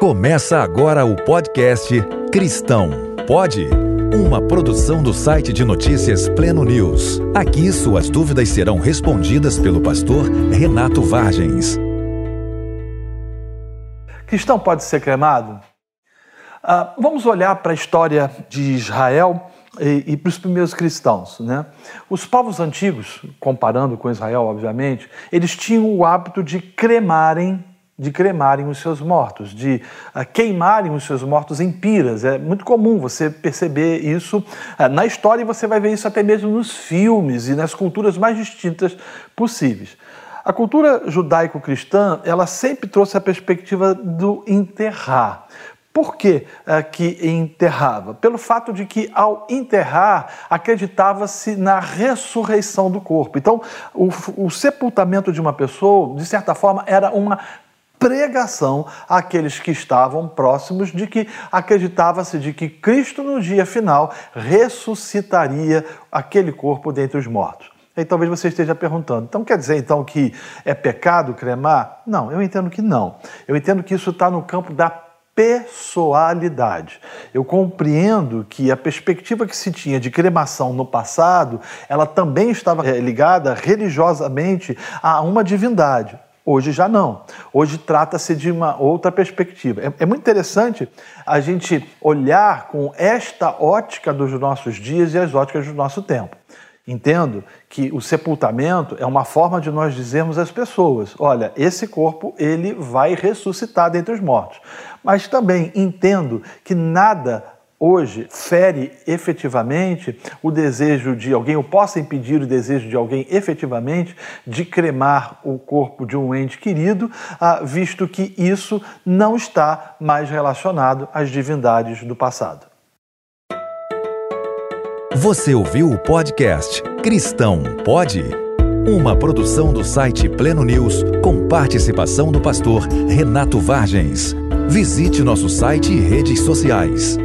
Começa agora o podcast Cristão Pode? Uma produção do site de notícias Pleno News. Aqui suas dúvidas serão respondidas pelo pastor Renato Vargens. Cristão pode ser cremado? Ah, vamos olhar para a história de Israel e, e para os primeiros cristãos. Né? Os povos antigos, comparando com Israel, obviamente, eles tinham o hábito de cremarem de cremarem os seus mortos, de uh, queimarem os seus mortos em piras. É muito comum você perceber isso uh, na história e você vai ver isso até mesmo nos filmes e nas culturas mais distintas possíveis. A cultura judaico-cristã, ela sempre trouxe a perspectiva do enterrar. Por que, uh, que enterrava? Pelo fato de que, ao enterrar, acreditava-se na ressurreição do corpo. Então, o, o sepultamento de uma pessoa, de certa forma, era uma pregação àqueles que estavam próximos de que acreditava-se de que Cristo no dia final ressuscitaria aquele corpo dentre os mortos. E talvez você esteja perguntando, então quer dizer então que é pecado cremar? Não, eu entendo que não. Eu entendo que isso está no campo da pessoalidade. Eu compreendo que a perspectiva que se tinha de cremação no passado, ela também estava eh, ligada religiosamente a uma divindade. Hoje já não. Hoje trata-se de uma outra perspectiva. É, é, muito interessante a gente olhar com esta ótica dos nossos dias e as óticas do nosso tempo. Entendo que o sepultamento é uma forma de nós dizermos às pessoas: olha, esse corpo ele vai ressuscitar dentre os mortos. Mas também entendo que nada hoje fere efetivamente o desejo de alguém, ou possa impedir o desejo de alguém efetivamente de cremar o corpo de um ente querido, ah, visto que isso não está mais relacionado às divindades do passado. Você ouviu o podcast Cristão Pode? Uma produção do site Pleno News com participação do pastor Renato Vargens. Visite nosso site e redes sociais